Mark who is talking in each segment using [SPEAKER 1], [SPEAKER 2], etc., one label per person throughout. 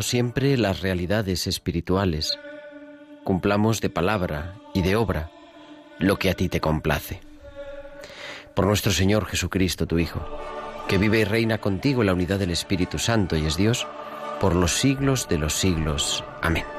[SPEAKER 1] Siempre las realidades espirituales, cumplamos de palabra y de obra lo que a ti te complace. Por nuestro Señor Jesucristo, tu Hijo, que vive y reina contigo en la unidad del Espíritu Santo y es Dios, por los siglos de los siglos. Amén.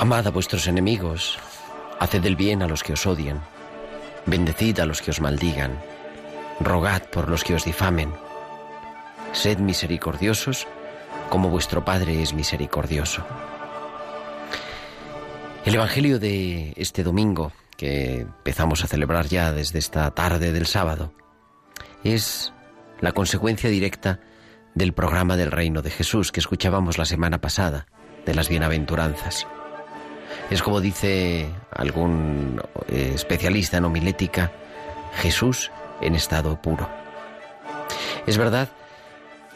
[SPEAKER 1] Amad a vuestros enemigos, haced el bien a los que os odian, bendecid a los que os maldigan, rogad por los que os difamen. Sed misericordiosos como vuestro Padre es misericordioso. El Evangelio de este domingo, que empezamos a celebrar ya desde esta tarde del sábado, es la consecuencia directa del programa del reino de Jesús que escuchábamos la semana pasada, de las bienaventuranzas. Es como dice algún eh, especialista en homilética, Jesús en estado puro. Es verdad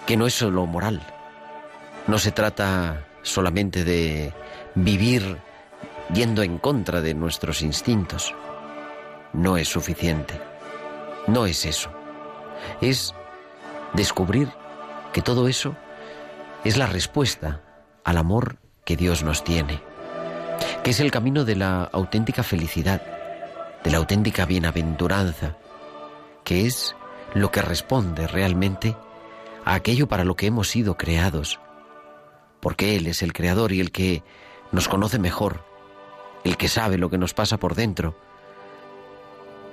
[SPEAKER 1] que no es solo moral, no se trata solamente de vivir yendo en contra de nuestros instintos. No es suficiente. No es eso. Es descubrir que todo eso es la respuesta al amor que Dios nos tiene que es el camino de la auténtica felicidad, de la auténtica bienaventuranza, que es lo que responde realmente a aquello para lo que hemos sido creados, porque Él es el Creador y el que nos conoce mejor, el que sabe lo que nos pasa por dentro,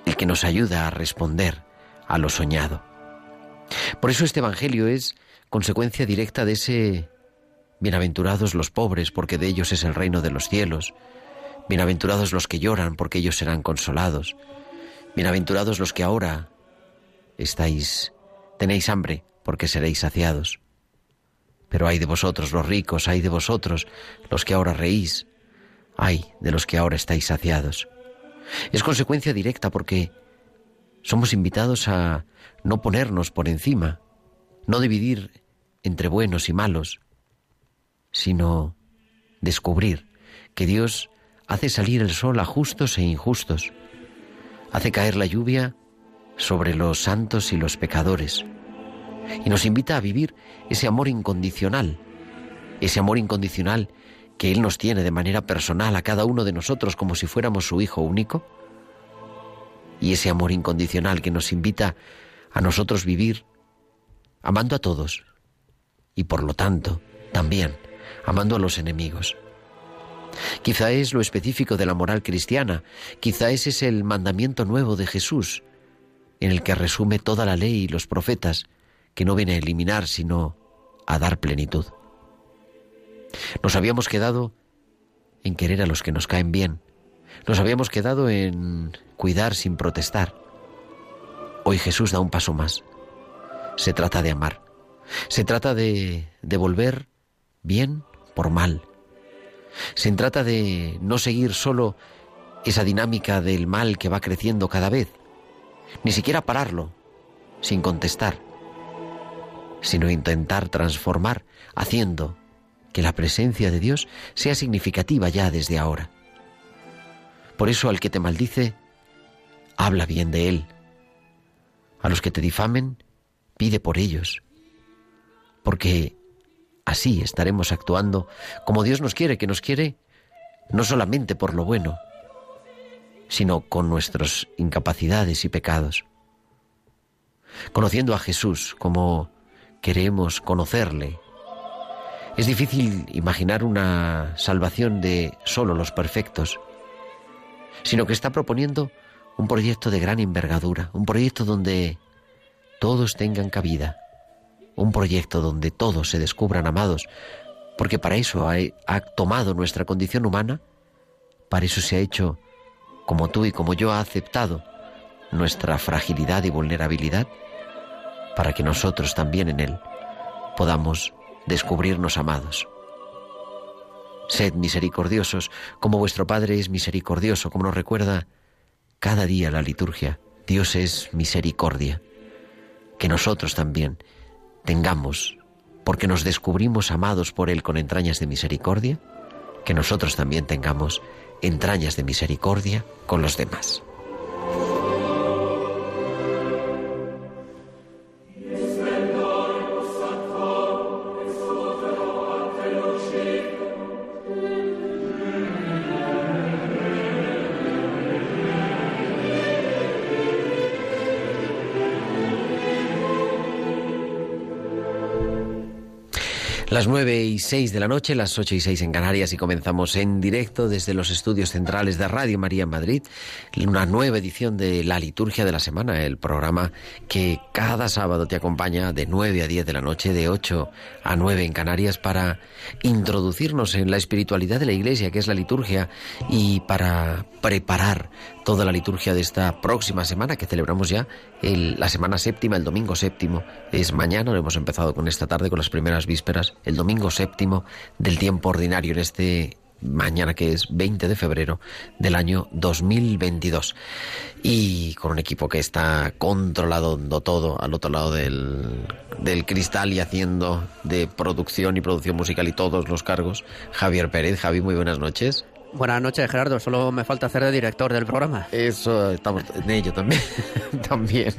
[SPEAKER 1] el que nos ayuda a responder a lo soñado. Por eso este Evangelio es consecuencia directa de ese Bienaventurados los pobres, porque de ellos es el reino de los cielos. Bienaventurados los que lloran, porque ellos serán consolados. Bienaventurados los que ahora estáis, tenéis hambre, porque seréis saciados. Pero hay de vosotros los ricos, hay de vosotros los que ahora reís, hay de los que ahora estáis saciados. Es consecuencia directa porque somos invitados a no ponernos por encima, no dividir entre buenos y malos, sino descubrir que Dios hace salir el sol a justos e injustos, hace caer la lluvia sobre los santos y los pecadores, y nos invita a vivir ese amor incondicional, ese amor incondicional que Él nos tiene de manera personal a cada uno de nosotros como si fuéramos su Hijo único, y ese amor incondicional que nos invita a nosotros vivir amando a todos, y por lo tanto también amando a los enemigos. Quizá es lo específico de la moral cristiana, quizá ese es el mandamiento nuevo de Jesús, en el que resume toda la ley y los profetas, que no viene a eliminar, sino a dar plenitud. Nos habíamos quedado en querer a los que nos caen bien, nos habíamos quedado en cuidar sin protestar. Hoy Jesús da un paso más. Se trata de amar, se trata de devolver bien por mal. Se trata de no seguir solo esa dinámica del mal que va creciendo cada vez, ni siquiera pararlo, sin contestar, sino intentar transformar, haciendo que la presencia de Dios sea significativa ya desde ahora. Por eso al que te maldice, habla bien de él. A los que te difamen, pide por ellos. Porque Así estaremos actuando como Dios nos quiere, que nos quiere no solamente por lo bueno, sino con nuestras incapacidades y pecados. Conociendo a Jesús como queremos conocerle, es difícil imaginar una salvación de solo los perfectos, sino que está proponiendo un proyecto de gran envergadura, un proyecto donde todos tengan cabida, un proyecto donde todos se descubran amados, porque para eso ha, ha, tomado nuestra condición humana, para eso se ha hecho, como tú y como yo, ha aceptado nuestra fragilidad y vulnerabilidad, para que nosotros también en Él podamos descubrirnos amados. Sed misericordiosos, como vuestro Padre es misericordioso, como nos recuerda cada día la liturgia. Dios es misericordia. Que nosotros también tengamos, porque nos descubrimos amados por Él con entrañas de misericordia, que nosotros también tengamos entrañas de misericordia con los demás. Las nueve y seis de la noche, las ocho y seis en Canarias y comenzamos en directo desde los estudios centrales de Radio María en Madrid, una nueva edición de La Liturgia de la Semana, el programa que cada sábado te acompaña de nueve a diez de la noche, de ocho a nueve en Canarias para introducirnos en la espiritualidad de la Iglesia, que es la liturgia, y para preparar toda la liturgia de esta próxima semana que celebramos ya la semana séptima, el domingo séptimo. Es mañana, lo hemos empezado con esta tarde, con las primeras vísperas, el domingo séptimo del tiempo ordinario en este mañana que es 20 de febrero del año 2022 y con un equipo que está controlando todo al otro lado del, del cristal y haciendo de producción y producción musical y todos los cargos Javier Pérez. Javi, muy buenas noches.
[SPEAKER 2] Buenas noches, Gerardo. Solo me falta hacer de director del programa.
[SPEAKER 1] Eso, estamos en ello también. también.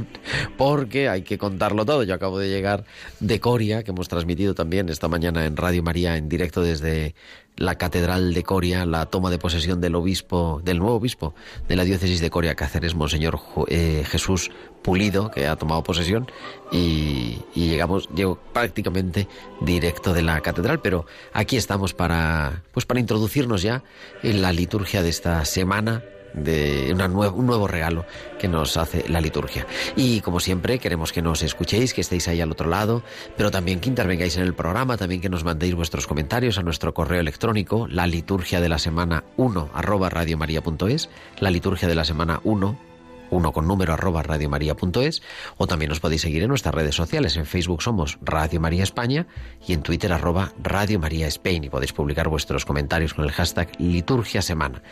[SPEAKER 1] Porque hay que contarlo todo. Yo acabo de llegar de Coria, que hemos transmitido también esta mañana en Radio María en directo desde la Catedral de Coria, la toma de posesión del obispo, del nuevo obispo de la diócesis de Coria Cáceres, Monseñor eh, Jesús Pulido, que ha tomado posesión, y, y, llegamos, llego prácticamente directo de la catedral, pero aquí estamos para, pues para introducirnos ya en la liturgia de esta semana de una un nuevo regalo que nos hace la liturgia. Y como siempre, queremos que nos escuchéis, que estéis ahí al otro lado, pero también que intervengáis en el programa, también que nos mandéis vuestros comentarios a nuestro correo electrónico, la liturgia de la semana 1 arroba radiomaria.es, la liturgia de la semana 1 uno con número arroba radiomaria.es o también nos podéis seguir en nuestras redes sociales. En Facebook somos Radio María España y en Twitter arroba Radio María Spain y podéis publicar vuestros comentarios con el hashtag Liturgia Semana.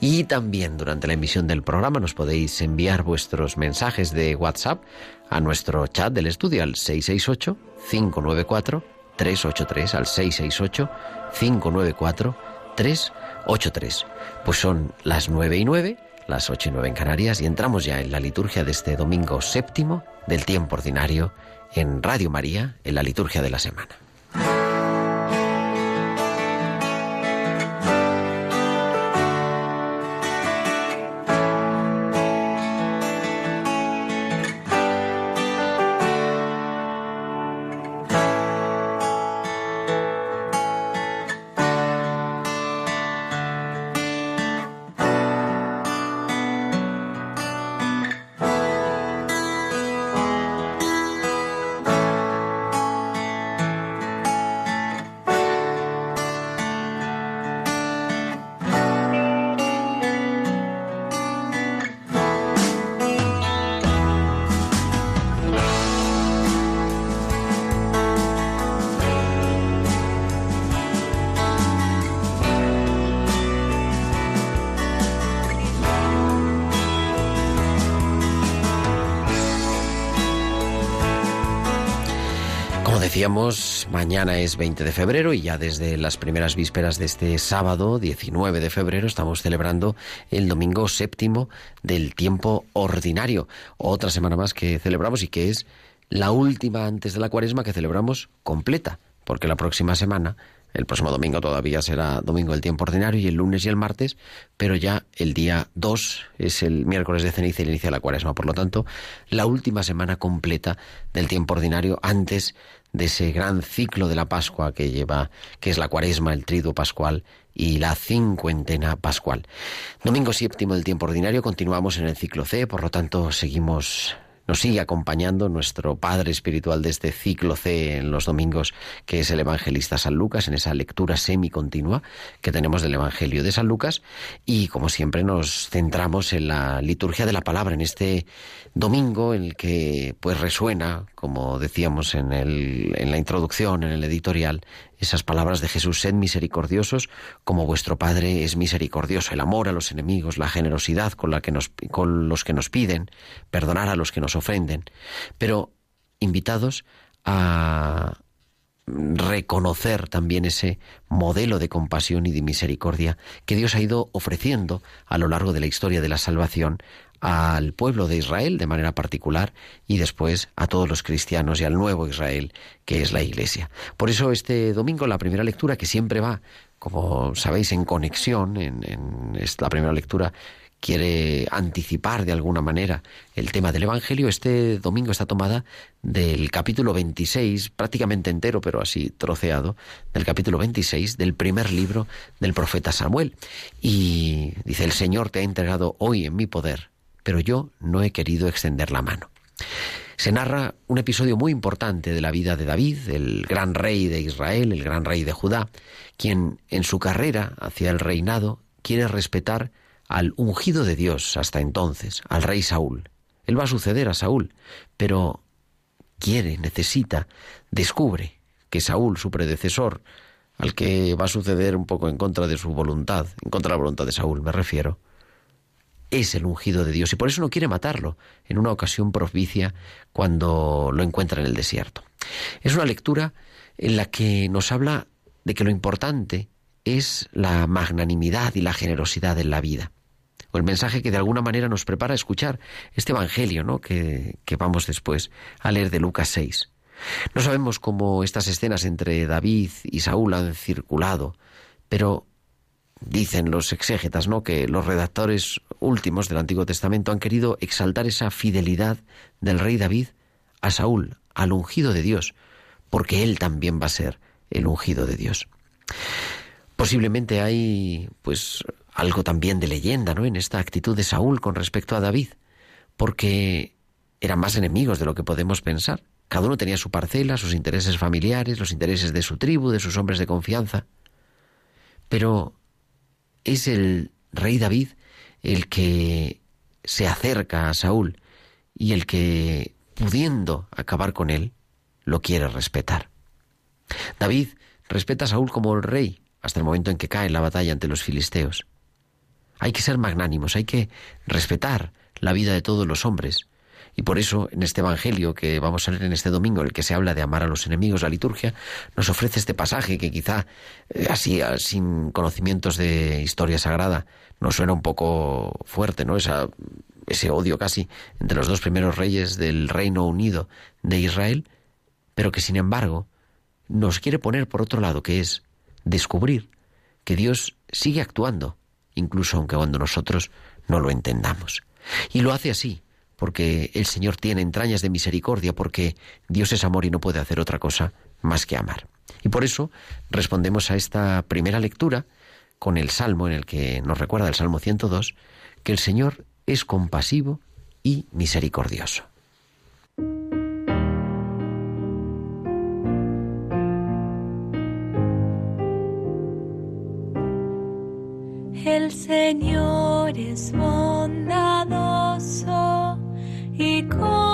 [SPEAKER 1] Y también durante la emisión del programa nos podéis enviar vuestros mensajes de WhatsApp a nuestro chat del estudio al 668 594 383 al 668 594 383. Pues son las 9 y 9 las ocho y nueve en Canarias, y entramos ya en la liturgia de este domingo séptimo del tiempo ordinario en Radio María, en la liturgia de la semana. Mañana es 20 de febrero y ya desde las primeras vísperas de este sábado, 19 de febrero, estamos celebrando el domingo séptimo del tiempo ordinario. Otra semana más que celebramos y que es la última antes de la cuaresma que celebramos completa, porque la próxima semana El próximo domingo todavía será domingo del tiempo ordinario y el lunes y el martes, pero ya el día 2 es el miércoles de ceniza y el inicio de la cuaresma. Por lo tanto, la última semana completa del tiempo ordinario antes de ese gran ciclo de la Pascua que lleva, que es la cuaresma, el triduo pascual y la cincuentena pascual. Domingo séptimo del tiempo ordinario, continuamos en el ciclo C, por lo tanto seguimos nos sigue acompañando nuestro padre espiritual de este ciclo C en los domingos, que es el evangelista San Lucas, en esa lectura semicontinua que tenemos del Evangelio de San Lucas. Y como siempre nos centramos en la liturgia de la palabra, en este domingo en el que pues resuena, como decíamos en, el, en la introducción, en el editorial, esas palabras de Jesús, sed misericordiosos como vuestro Padre es misericordioso, el amor a los enemigos, la generosidad con, la que nos, con los que nos piden, perdonar a los que nos ofenden, pero invitados a reconocer también ese modelo de compasión y de misericordia que Dios ha ido ofreciendo a lo largo de la historia de la salvación al pueblo de Israel de manera particular y después a todos los cristianos y al nuevo Israel que es la Iglesia. Por eso este domingo la primera lectura que siempre va, como sabéis, en conexión, en, la primera lectura quiere anticipar de alguna manera el tema del Evangelio, este domingo está tomada del capítulo 26, prácticamente entero, pero así troceado, del capítulo 26 del primer libro del profeta Samuel. Y dice, el Señor te ha entregado hoy en mi poder pero yo no he querido extender la mano. Se narra un episodio muy importante de la vida de David, el gran rey de Israel, el gran rey de Judá, quien en su carrera hacia el reinado quiere respetar al ungido de Dios hasta entonces, al rey Saúl. Él va a suceder a Saúl, pero quiere, necesita, descubre que Saúl, su predecesor, al que va a suceder un poco en contra de su voluntad, en contra de la voluntad de Saúl, me refiero, es el ungido de Dios y por eso no quiere matarlo en una ocasión propicia cuando lo encuentra en el desierto. Es una lectura en la que nos habla de que lo importante es la magnanimidad y la generosidad en la vida. O el mensaje que de alguna manera nos prepara a escuchar este Evangelio ¿no? que, que vamos después a leer de Lucas 6. No sabemos cómo estas escenas entre David y Saúl han circulado, pero dicen los exégetas, ¿no? que los redactores últimos del Antiguo Testamento han querido exaltar esa fidelidad del rey David a Saúl, al ungido de Dios, porque él también va a ser el ungido de Dios. Posiblemente hay pues algo también de leyenda, ¿no? en esta actitud de Saúl con respecto a David, porque eran más enemigos de lo que podemos pensar. Cada uno tenía su parcela, sus intereses familiares, los intereses de su tribu, de sus hombres de confianza. Pero es el rey David el que se acerca a Saúl y el que, pudiendo acabar con él, lo quiere respetar. David respeta a Saúl como el rey hasta el momento en que cae en la batalla ante los filisteos. Hay que ser magnánimos, hay que respetar la vida de todos los hombres, y por eso, en este Evangelio que vamos a leer en este domingo, en el que se habla de amar a los enemigos, la liturgia, nos ofrece este pasaje que quizá, eh, así, ah, sin conocimientos de historia sagrada, nos suena un poco fuerte, ¿no? Esa, ese odio casi entre los dos primeros reyes del Reino Unido de Israel, pero que sin embargo nos quiere poner por otro lado, que es descubrir que Dios sigue actuando, incluso aunque cuando nosotros no lo entendamos. Y lo hace así, porque el Señor tiene entrañas de misericordia, porque Dios es amor y no puede hacer otra cosa más que amar. Y por eso respondemos a esta primera lectura con el Salmo en el que nos recuerda el Salmo 102, que el Señor es compasivo y misericordioso.
[SPEAKER 3] El Señor es bondadoso y compasivo.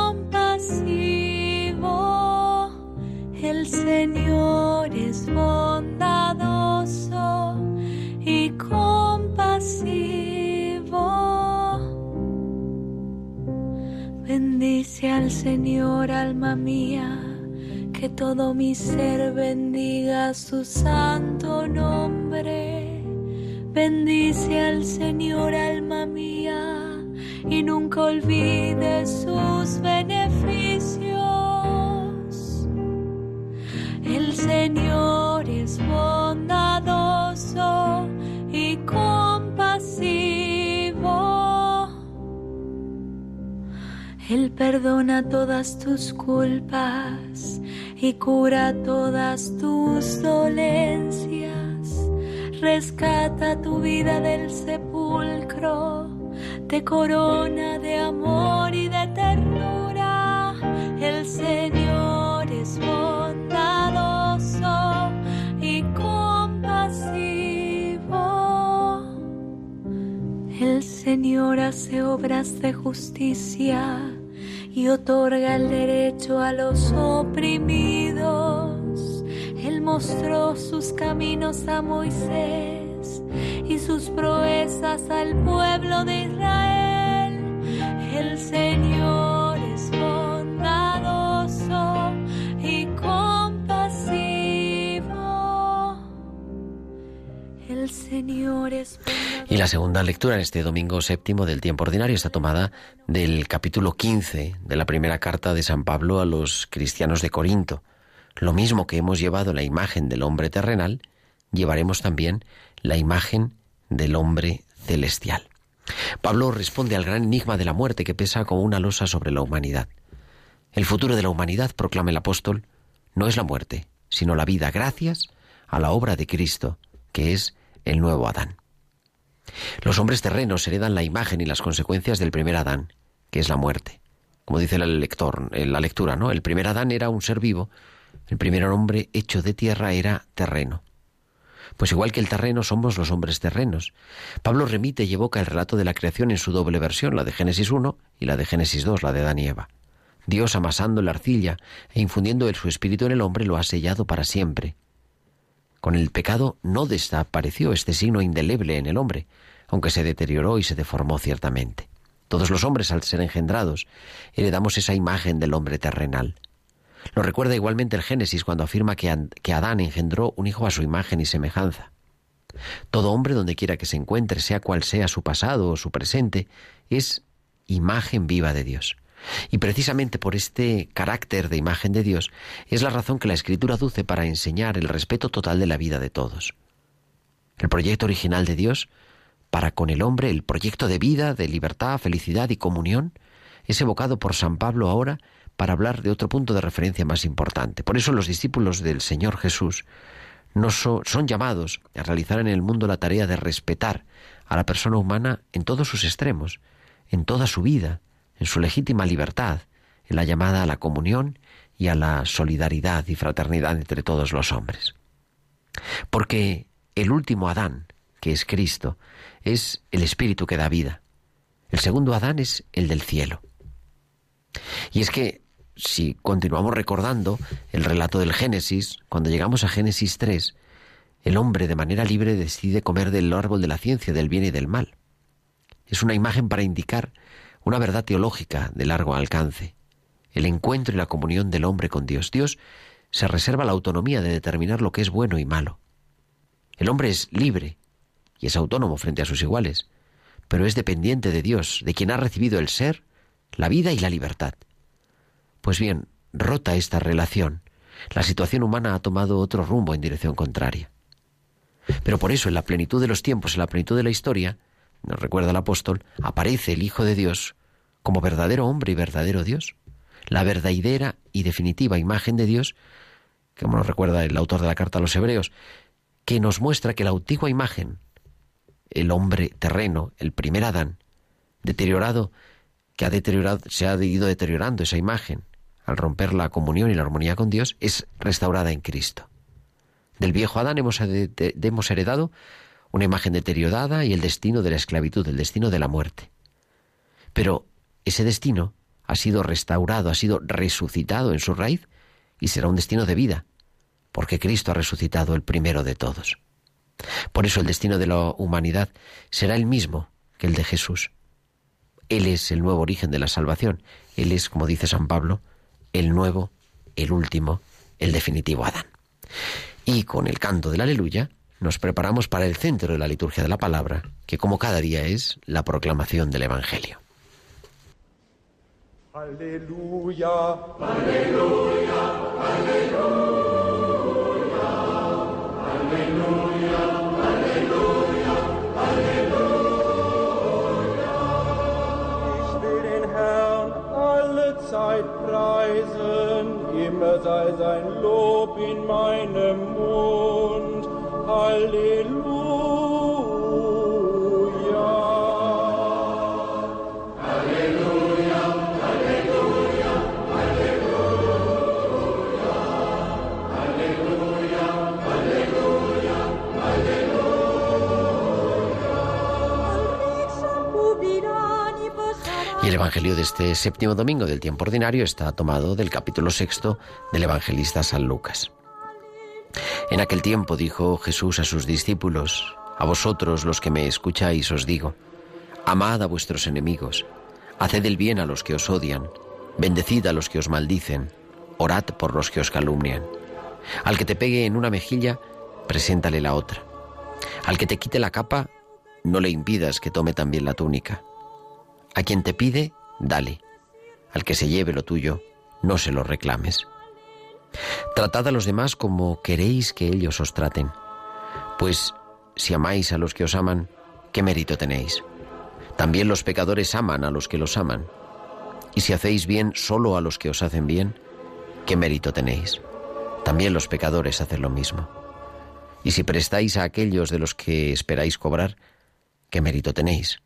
[SPEAKER 3] El Señor es bondadoso y compasivo. Bendice al Señor, alma mía, que todo mi ser bendiga su santo nombre. Bendice al Señor, alma mía y nunca olvides sus beneficios. El Señor es bondadoso y compasivo. Él perdona todas tus culpas y cura todas tus dolencias. Rescata tu vida del sepulcro te corona de amor y de ternura. El Señor es bondadoso y compasivo. El Señor hace obras de justicia y otorga el derecho a los oprimidos. Él mostró sus caminos a Moisés y sus al pueblo de Israel. El Señor es bondadoso y. El Señor es
[SPEAKER 1] y la segunda lectura en este domingo séptimo del tiempo ordinario está tomada del capítulo 15 de la primera carta de San Pablo a los cristianos de Corinto. Lo mismo que hemos llevado la imagen del hombre terrenal, llevaremos también la imagen del hombre celestial. Pablo responde al gran enigma de la muerte que pesa como una losa sobre la humanidad. El futuro de la humanidad, proclama el apóstol, no es la muerte, sino la vida gracias a la obra de Cristo, que es el nuevo Adán. Los hombres terrenos heredan la imagen y las consecuencias del primer Adán, que es la muerte. Como dice el lector, en la lectura, ¿no? El primer Adán era un ser vivo, el primer hombre hecho de tierra era terreno. Pues igual que el terreno somos los hombres terrenos. Pablo remite y evoca el relato de la creación en su doble versión, la de Génesis 1 y la de Génesis 2, la de Adán y Eva. Dios amasando la arcilla e infundiendo el su espíritu en el hombre lo ha sellado para siempre. Con el pecado no desapareció este signo indeleble en el hombre, aunque se deterioró y se deformó ciertamente. Todos los hombres, al ser engendrados, heredamos esa imagen del hombre terrenal. Lo recuerda igualmente el Génesis cuando afirma que, Adán engendró un hijo a su imagen y semejanza. Todo hombre, donde quiera que se encuentre, sea cual sea su pasado o su presente, es imagen viva de Dios. Y precisamente por este carácter de imagen de Dios es la razón que la Escritura aduce para enseñar el respeto total de la vida de todos. El proyecto original de Dios para con el hombre, el proyecto de vida, de libertad, felicidad y comunión, es evocado por San Pablo ahora para hablar de otro punto de referencia más importante. Por eso los discípulos del Señor Jesús no son llamados a realizar en el mundo la tarea de respetar a la persona humana en todos sus extremos, en toda su vida, en su legítima libertad, en la llamada a la comunión y a la solidaridad y fraternidad entre todos los hombres. Porque el último Adán, que es Cristo, es el Espíritu que da vida. El segundo Adán es el del cielo. Y es que si continuamos recordando el relato del Génesis, cuando llegamos a Génesis 3, el hombre de manera libre decide comer del árbol de la ciencia, del bien y del mal. Es una imagen para indicar una verdad teológica de largo alcance, el encuentro y la comunión del hombre con Dios. Dios se reserva la autonomía de determinar lo que es bueno y malo. El hombre es libre y es autónomo frente a sus iguales, pero es dependiente de Dios, de quien ha recibido el ser, la vida y la libertad. Pues bien, rota esta relación, la situación humana ha tomado otro rumbo en dirección contraria. Pero por eso, en la plenitud de los tiempos, en la plenitud de la historia, nos recuerda el apóstol, aparece el Hijo de Dios como verdadero hombre y verdadero Dios, la verdadera y definitiva imagen de Dios, como nos recuerda el autor de la carta a los Hebreos, que nos muestra que la antigua imagen, el hombre terreno, el primer Adán, deteriorado, que ha deteriorado, se ha ido deteriorando esa imagen al romper la comunión y la armonía con Dios, es restaurada en Cristo. Del viejo Adán hemos, hemos heredado una imagen deteriorada y el destino de la esclavitud, el destino de la muerte. Pero ese destino ha sido restaurado, ha sido resucitado en su raíz y será un destino de vida, porque Cristo ha resucitado el primero de todos. Por eso el destino de la humanidad será el mismo que el de Jesús. Él es el nuevo origen de la salvación. Él es, como dice San Pablo, el nuevo, el último, el definitivo Adán. Y con el canto del aleluya nos preparamos para el centro de la liturgia de la palabra, que como cada día es la proclamación del Evangelio.
[SPEAKER 4] Aleluya, aleluya, aleluya, aleluya, Zeit preisen, immer sei sein Lob in meinem Mund.
[SPEAKER 1] Halleluja. Evangelio de este séptimo domingo del tiempo ordinario está tomado del capítulo sexto del evangelista San Lucas. En aquel tiempo dijo Jesús a sus discípulos, A vosotros los que me escucháis os digo, amad a vuestros enemigos, haced el bien a los que os odian, bendecid a los que os maldicen, orad por los que os calumnian. Al que te pegue en una mejilla, preséntale la otra. Al que te quite la capa, no le impidas que tome también la túnica. A quien te pide, dale. Al que se lleve lo tuyo, no se lo reclames. Tratad a los demás como queréis que ellos os traten. Pues si amáis a los que os aman, ¿qué mérito tenéis? También los pecadores aman a los que los aman. Y si hacéis bien solo a los que os hacen bien, ¿qué mérito tenéis? También los pecadores hacen lo mismo. Y si prestáis a aquellos de los que esperáis cobrar, ¿qué mérito tenéis?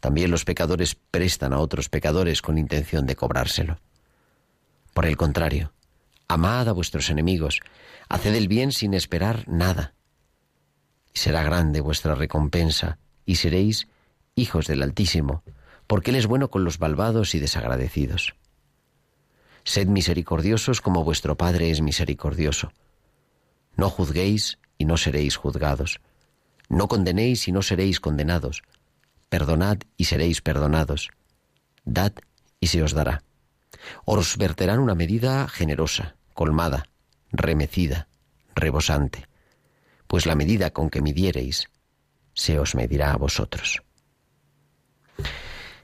[SPEAKER 1] También los pecadores prestan a otros pecadores con intención de cobrárselo. Por el contrario, amad a vuestros enemigos, haced el bien sin esperar nada. Será grande vuestra recompensa, y seréis hijos del Altísimo, porque Él es bueno con los malvados y desagradecidos. Sed misericordiosos como vuestro Padre es misericordioso. No juzguéis y no seréis juzgados. No condenéis y no seréis condenados. Perdonad y seréis perdonados. Dad y se os dará. Os verterán una medida generosa, colmada, remecida, rebosante, pues la medida con que midiereis se os medirá a vosotros.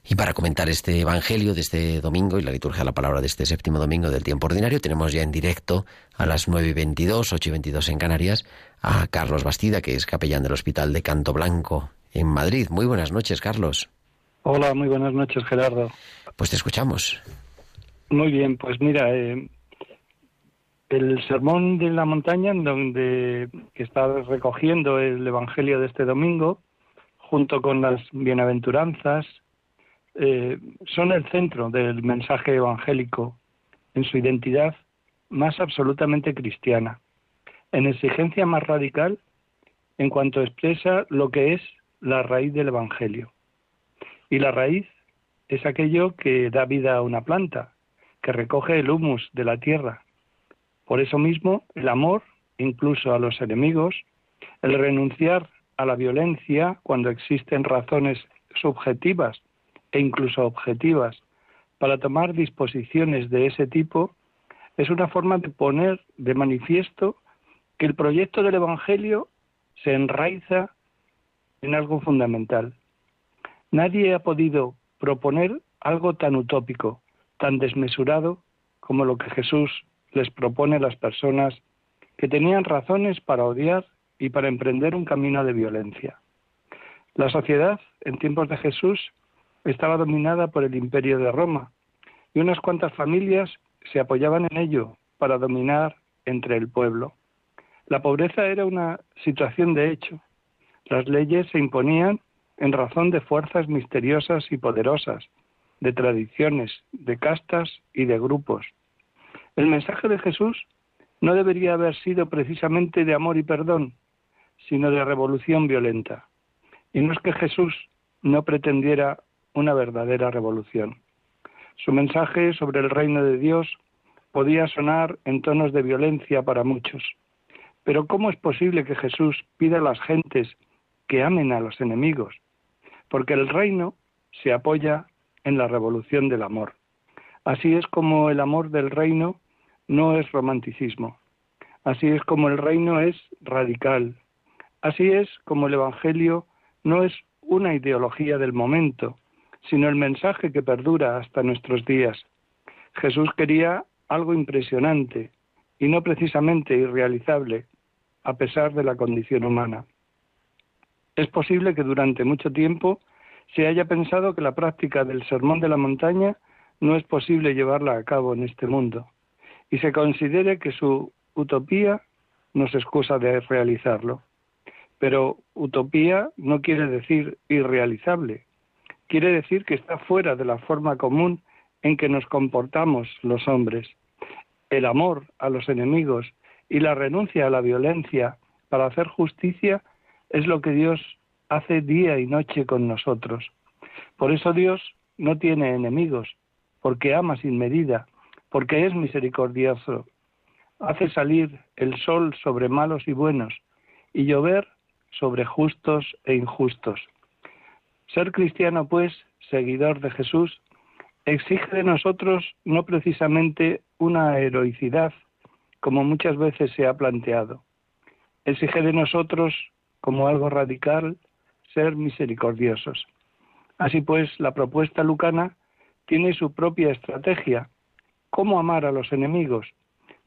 [SPEAKER 1] Y para comentar este Evangelio de este domingo y la liturgia de la palabra de este séptimo domingo del tiempo ordinario, tenemos ya en directo a las 9 y 22, 8 y 22 en Canarias, a Carlos Bastida, que es capellán del Hospital de Canto Blanco en Madrid. Muy buenas noches, Carlos.
[SPEAKER 5] Hola, muy buenas noches, Gerardo.
[SPEAKER 1] Pues te escuchamos.
[SPEAKER 5] Muy bien, pues mira, eh, el sermón de la montaña, donde que está recogiendo el Evangelio de este domingo, junto con las bienaventuranzas, eh, son el centro del mensaje evangélico en su identidad más absolutamente cristiana, en exigencia más radical en cuanto expresa lo que es la raíz del Evangelio. Y la raíz es aquello que da vida a una planta, que recoge el humus de la tierra. Por eso mismo, el amor, incluso a los enemigos, el renunciar a la violencia cuando existen razones subjetivas e incluso objetivas para tomar disposiciones de ese tipo, es una forma de poner de manifiesto que el proyecto del Evangelio se enraiza en algo fundamental. Nadie ha podido proponer algo tan utópico, tan desmesurado como lo que Jesús les propone a las personas que tenían razones para odiar y para emprender un camino de violencia. La sociedad en tiempos de Jesús estaba dominada por el imperio de Roma y unas cuantas familias se apoyaban en ello para dominar entre el pueblo. La pobreza era una situación de hecho las leyes se imponían en razón de fuerzas misteriosas y poderosas, de tradiciones, de castas y de grupos. El mensaje de Jesús no debería haber sido precisamente de amor y perdón, sino de revolución violenta. Y no es que Jesús no pretendiera una verdadera revolución. Su mensaje sobre el reino de Dios podía sonar en tonos de violencia para muchos. Pero ¿cómo es posible que Jesús pida a las gentes que amen a los enemigos, porque el reino se apoya en la revolución del amor. Así es como el amor del reino no es romanticismo. Así es como el reino es radical. Así es como el Evangelio no es una ideología del momento, sino el mensaje que perdura hasta nuestros días. Jesús quería algo impresionante y no precisamente irrealizable, a pesar de la condición humana. Es posible que durante mucho tiempo se haya pensado que la práctica del sermón de la montaña no es posible llevarla a cabo en este mundo y se considere que su utopía nos excusa de realizarlo. Pero utopía no quiere decir irrealizable, quiere decir que está fuera de la forma común en que nos comportamos los hombres. El amor a los enemigos y la renuncia a la violencia para hacer justicia es lo que Dios hace día y noche con nosotros. Por eso Dios no tiene enemigos, porque ama sin medida, porque es misericordioso. Hace salir el sol sobre malos y buenos y llover sobre justos e injustos. Ser cristiano, pues, seguidor de Jesús, exige de nosotros no precisamente una heroicidad, como muchas veces se ha planteado. Exige de nosotros, como algo radical, ser misericordiosos. Así pues, la propuesta lucana tiene su propia estrategia. ¿Cómo amar a los enemigos?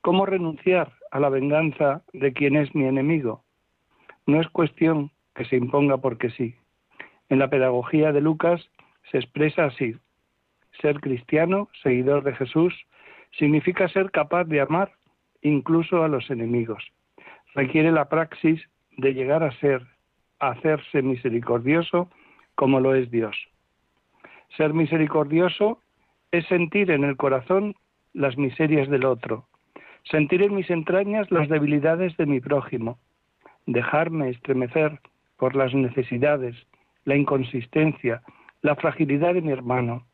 [SPEAKER 5] ¿Cómo renunciar a la venganza de quien es mi enemigo? No es cuestión que se imponga porque sí. En la pedagogía de Lucas se expresa así. Ser cristiano, seguidor de Jesús, significa ser capaz de amar incluso a los enemigos. Requiere la praxis de llegar a ser, a hacerse misericordioso como lo es Dios. Ser misericordioso es sentir en el corazón las miserias del otro, sentir en mis entrañas las debilidades de mi prójimo, dejarme estremecer por las necesidades, la inconsistencia, la fragilidad de mi hermano,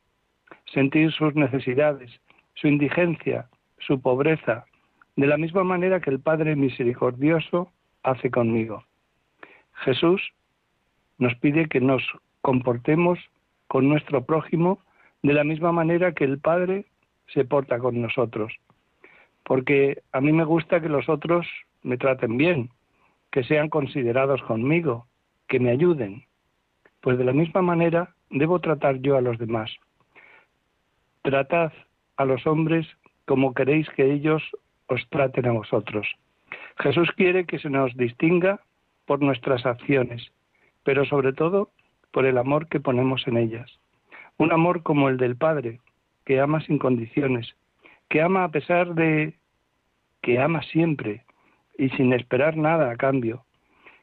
[SPEAKER 5] sentir sus necesidades, su indigencia, su pobreza, de la misma manera que el Padre misericordioso hace conmigo. Jesús nos pide que nos comportemos con nuestro prójimo de la misma manera que el Padre se porta con nosotros. Porque a mí me gusta que los otros me traten bien, que sean considerados conmigo, que me ayuden. Pues de la misma manera debo tratar yo a los demás. Tratad a los hombres como queréis que ellos os traten a vosotros. Jesús quiere que se nos distinga por nuestras acciones, pero sobre todo por el amor que ponemos en ellas. Un amor como el del Padre, que ama sin condiciones, que ama a pesar de que ama siempre y sin esperar nada a cambio.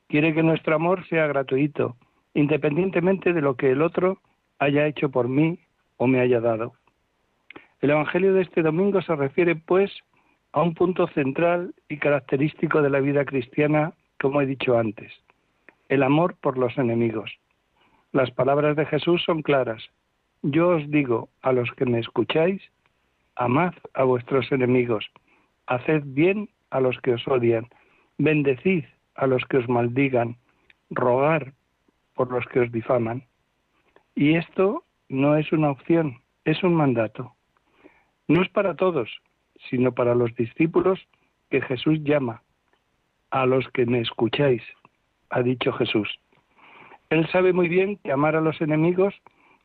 [SPEAKER 5] Quiere que nuestro amor sea gratuito, independientemente de lo que el otro haya hecho por mí o me haya dado. El Evangelio de este domingo se refiere, pues, a un punto central y característico de la vida cristiana, como he dicho antes, el amor por los enemigos. Las palabras de Jesús son claras. Yo os digo a los que me escucháis, amad a vuestros enemigos, haced bien a los que os odian, bendecid a los que os maldigan, rogar por los que os difaman. Y esto no es una opción, es un mandato. No es para todos, sino para los discípulos que Jesús llama, a los que me escucháis, ha dicho Jesús. Él sabe muy bien que amar a los enemigos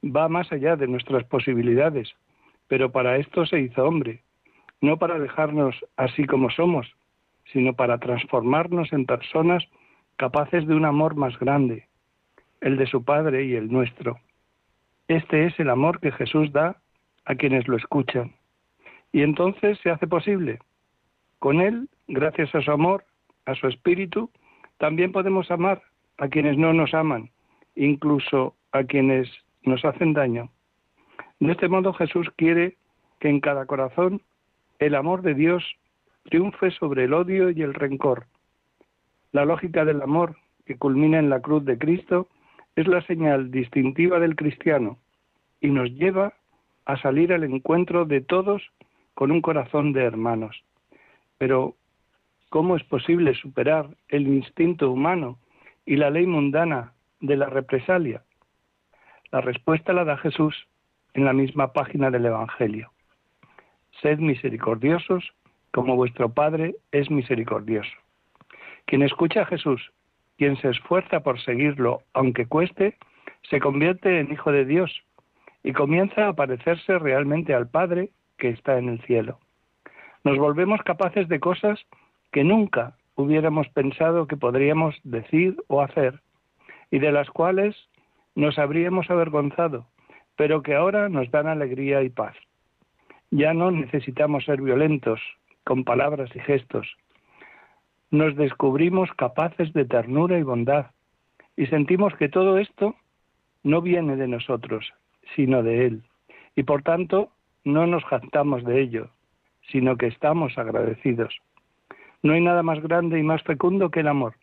[SPEAKER 5] va más allá de nuestras posibilidades, pero para esto se hizo hombre, no para dejarnos así como somos, sino para transformarnos en personas capaces de un amor más grande, el de su Padre y el nuestro. Este es el amor que Jesús da a quienes lo escuchan. Y entonces se hace posible. Con Él, gracias a su amor, a su espíritu, también podemos amar a quienes no nos aman incluso a quienes nos hacen daño. De este modo Jesús quiere que en cada corazón el amor de Dios triunfe sobre el odio y el rencor. La lógica del amor que culmina en la cruz de Cristo es la señal distintiva del cristiano y nos lleva a salir al encuentro de todos con un corazón de hermanos. Pero, ¿cómo es posible superar el instinto humano y la ley mundana de la represalia? La respuesta la da Jesús en la misma página del Evangelio. Sed misericordiosos como vuestro Padre es misericordioso. Quien escucha a Jesús, quien se esfuerza por seguirlo, aunque cueste, se convierte en hijo de Dios y comienza a parecerse realmente al Padre que está en el cielo. Nos volvemos capaces de cosas que nunca hubiéramos pensado que podríamos decir o hacer y de las cuales nos habríamos avergonzado, pero que ahora nos dan alegría y paz. Ya no necesitamos ser violentos con palabras y gestos. nos descubrimos capaces de ternura y bondad y sentimos que todo esto no viene de nosotros, sino de Él. Y por tanto, no nos jactamos de ello, sino que estamos agradecidos. No hay nada más grande y más fecundo que el amor.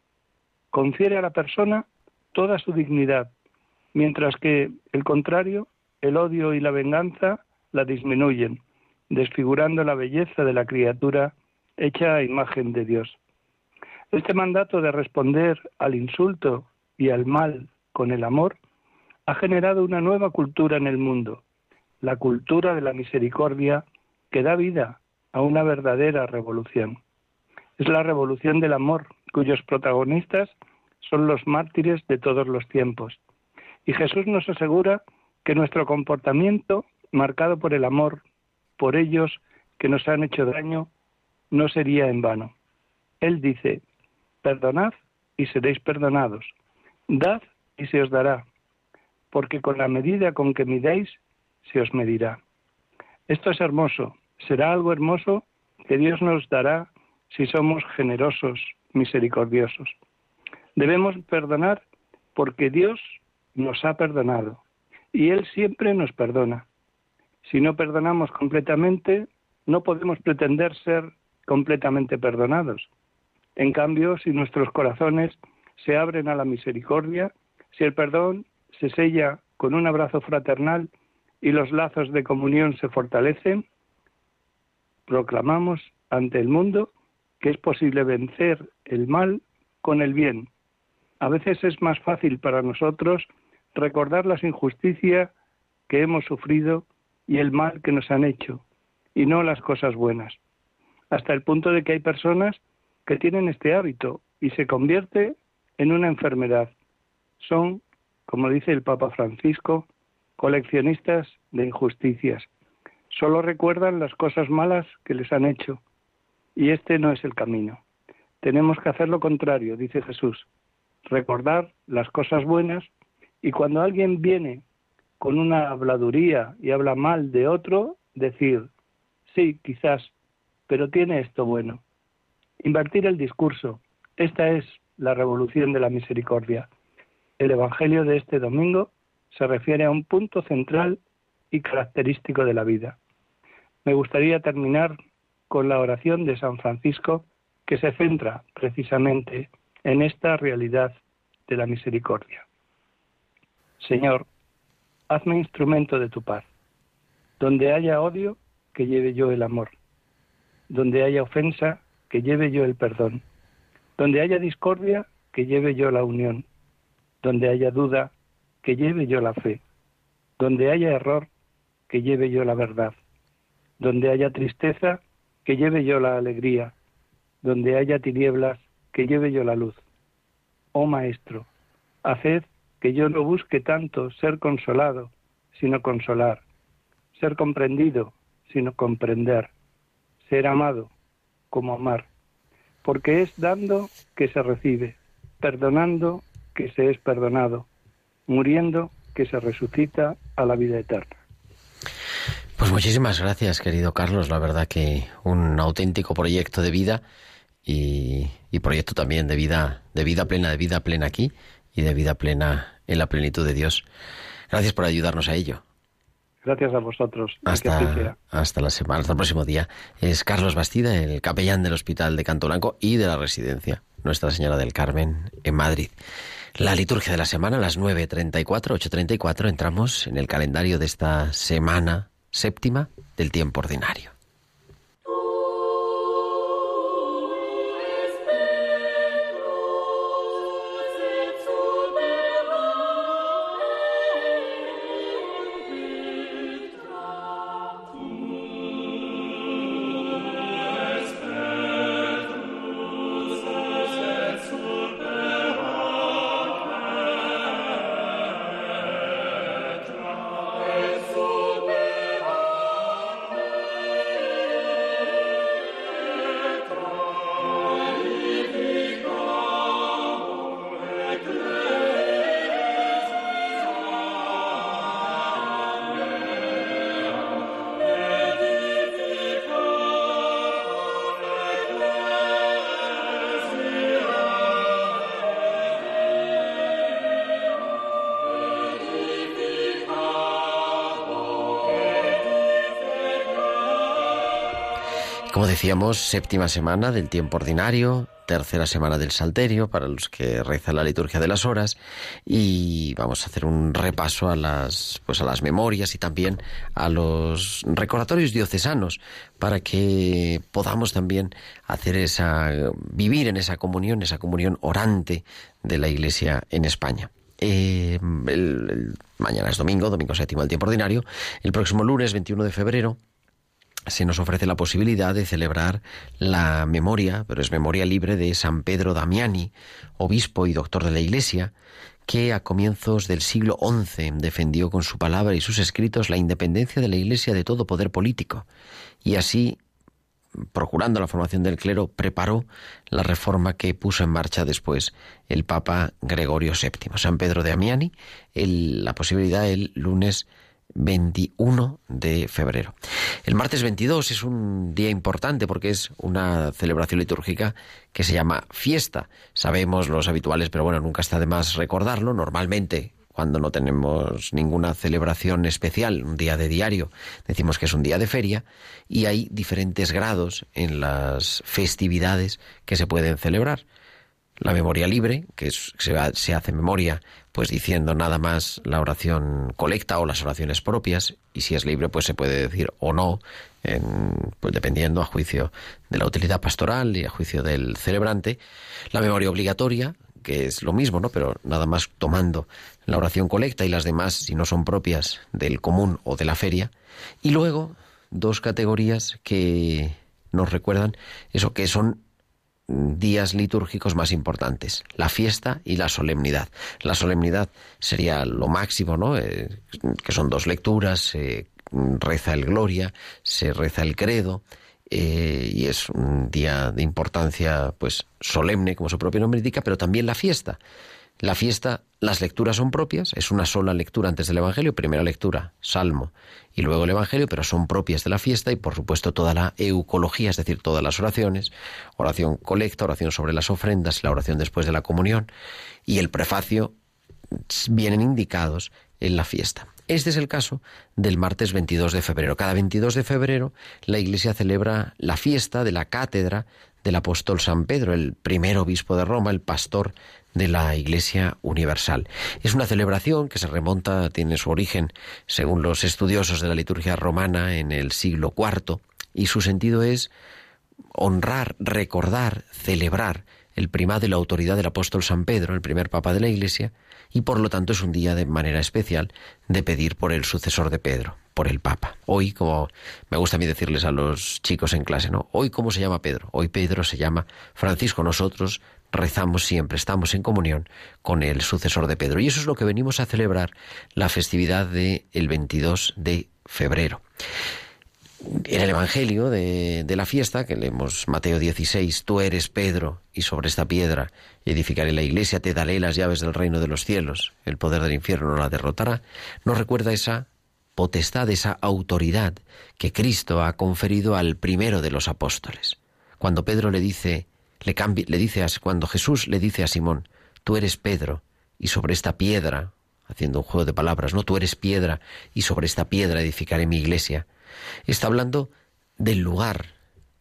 [SPEAKER 5] Confiere a la persona toda su dignidad, mientras que el contrario, el odio y la venganza, la disminuyen, desfigurando la belleza de la criatura hecha a imagen de Dios. Este mandato de responder al insulto y al mal con el amor ha generado una nueva cultura en el mundo, la cultura de la misericordia que da vida a una verdadera revolución. Es la revolución del amor, cuyos protagonistas son los mártires de todos los tiempos. Y Jesús nos asegura que nuestro comportamiento, marcado por el amor, por ellos que nos han hecho daño, no sería en vano. Él dice, perdonad y seréis perdonados, dad y se os dará, porque con la medida con que midéis, se os medirá. Esto es hermoso, será algo hermoso que Dios nos dará si somos generosos, misericordiosos. Debemos perdonar porque Dios nos ha perdonado y Él siempre nos perdona. Si no perdonamos completamente, no podemos pretender ser completamente perdonados. En cambio, si nuestros corazones se abren a la misericordia, si el perdón se sella con un abrazo fraternal y los lazos de comunión se fortalecen, proclamamos ante el mundo que es posible vencer el mal con el bien. A veces es más fácil para nosotros recordar las injusticias que hemos sufrido y el mal que nos han hecho, y no las cosas buenas. Hasta el punto de que hay personas que tienen este hábito y se convierte en una enfermedad. Son, como dice el Papa Francisco, coleccionistas de injusticias. Solo recuerdan las cosas malas que les han hecho. Y este no es el camino. Tenemos que hacer lo contrario, dice Jesús. Recordar las cosas buenas y cuando alguien viene con una habladuría y habla mal de otro, decir, sí, quizás, pero tiene esto bueno. Invertir el discurso. Esta es la revolución de la misericordia. El Evangelio de este domingo se refiere a un punto central y característico de la vida. Me gustaría terminar con la oración de San Francisco que se centra precisamente en esta realidad de la misericordia. Señor, hazme instrumento de tu paz. Donde haya odio, que lleve yo el amor. Donde haya ofensa, que lleve yo el perdón. Donde haya discordia, que lleve yo la unión. Donde haya duda, que lleve yo la fe. Donde haya error, que lleve yo la verdad. Donde haya tristeza, que lleve yo la alegría. Donde haya tinieblas, que lleve yo la luz. Oh Maestro, haced que yo no busque tanto ser consolado, sino consolar, ser comprendido, sino comprender, ser amado, como amar, porque es dando que se recibe, perdonando que se es perdonado, muriendo que se resucita a la vida eterna.
[SPEAKER 1] Pues muchísimas gracias, querido Carlos. La verdad que un auténtico proyecto de vida y, y proyecto también de vida, de vida plena, de vida plena aquí y de vida plena en la plenitud de Dios. Gracias por ayudarnos a ello.
[SPEAKER 5] Gracias a vosotros.
[SPEAKER 1] Hasta, hasta la semana, hasta el próximo día. Es Carlos Bastida, el capellán del Hospital de Canto Blanco y de la residencia Nuestra Señora del Carmen en Madrid. La liturgia de la semana, a las 9.34, 8.34, entramos en el calendario de esta semana séptima del tiempo ordinario. Decíamos, séptima semana del tiempo ordinario, tercera semana del Salterio para los que rezan la liturgia de las horas y vamos a hacer un repaso a las pues a las memorias y también a los recordatorios diocesanos para que podamos también hacer esa vivir en esa comunión, esa comunión orante de la Iglesia en España. Eh, mañana es domingo, domingo séptimo del tiempo ordinario. El próximo lunes, 21 de febrero, se nos ofrece la posibilidad de celebrar la memoria, pero es memoria libre, de San Pedro Damiani, obispo y doctor de la Iglesia, que a comienzos del siglo XI defendió con su palabra y sus escritos la independencia de la Iglesia de todo poder político, y así, procurando la formación del clero, preparó la reforma que puso en marcha después el Papa Gregorio VII. San Pedro Damiani, la posibilidad el lunes 21 de febrero. El martes 22 es un día importante porque es una celebración litúrgica que se llama fiesta. Sabemos los habituales, pero bueno, nunca está de más recordarlo. Normalmente, cuando no tenemos ninguna celebración especial, un día de diario, decimos que es un día de feria y hay diferentes grados en las festividades que se pueden celebrar la memoria libre, que se, se, hace memoria pues diciendo nada más la oración colecta o las oraciones propias, y si es libre pues se puede decir o no, pues dependiendo a juicio de la utilidad pastoral y a juicio del celebrante. La memoria obligatoria, que es lo mismo, ¿no? Pero nada más tomando la oración colecta y las demás si no son propias del común o de la feria. Y luego dos categorías que nos recuerdan eso que son días litúrgicos más importantes, la fiesta y la solemnidad. La solemnidad sería lo máximo, ¿no? Eh, que son dos lecturas, se reza el Gloria, se reza el Credo, eh, y es un día de importancia, pues, solemne, como su propio nombre indica, pero también la fiesta. La fiesta, las lecturas son propias, es una sola lectura antes del Evangelio, primera lectura, Salmo, y luego el Evangelio, pero son propias de la fiesta y por supuesto toda la eucología, es decir, todas las oraciones, oración colecta, oración sobre las ofrendas, la oración después de la comunión y el prefacio vienen indicados en la fiesta. Este es el caso del martes 22 de febrero. Cada 22 de febrero la Iglesia celebra la fiesta de la cátedra del apóstol San Pedro, el primer obispo de Roma, el pastor de la Iglesia Universal. Es una celebración que se remonta, tiene su origen, según los estudiosos de la liturgia romana, en el siglo IV, y su sentido es honrar, recordar, celebrar el primado y la autoridad del apóstol San Pedro, el primer papa de la Iglesia, y por lo tanto es un día de manera especial de pedir por el sucesor de Pedro, por el Papa. Hoy, como me gusta a mí decirles a los chicos en clase, ¿no? Hoy, ¿cómo se llama Pedro? Hoy Pedro se llama Francisco. Nosotros rezamos siempre, estamos en comunión con el sucesor de Pedro. Y eso es lo que venimos a celebrar la festividad del el 22 de febrero. En el Evangelio de, de, la fiesta, que leemos Mateo 16, tú eres Pedro, y sobre esta piedra edificaré la iglesia, te daré las llaves del reino de los cielos, el poder del infierno no la derrotará, nos recuerda esa potestad, esa autoridad que Cristo ha conferido al primero de los apóstoles. Cuando Pedro le dice, le, le dice a, cuando Jesús le dice a Simón, tú eres Pedro, y sobre esta piedra, haciendo un juego de palabras, no, tú eres piedra, y sobre esta piedra edificaré mi iglesia, está hablando del lugar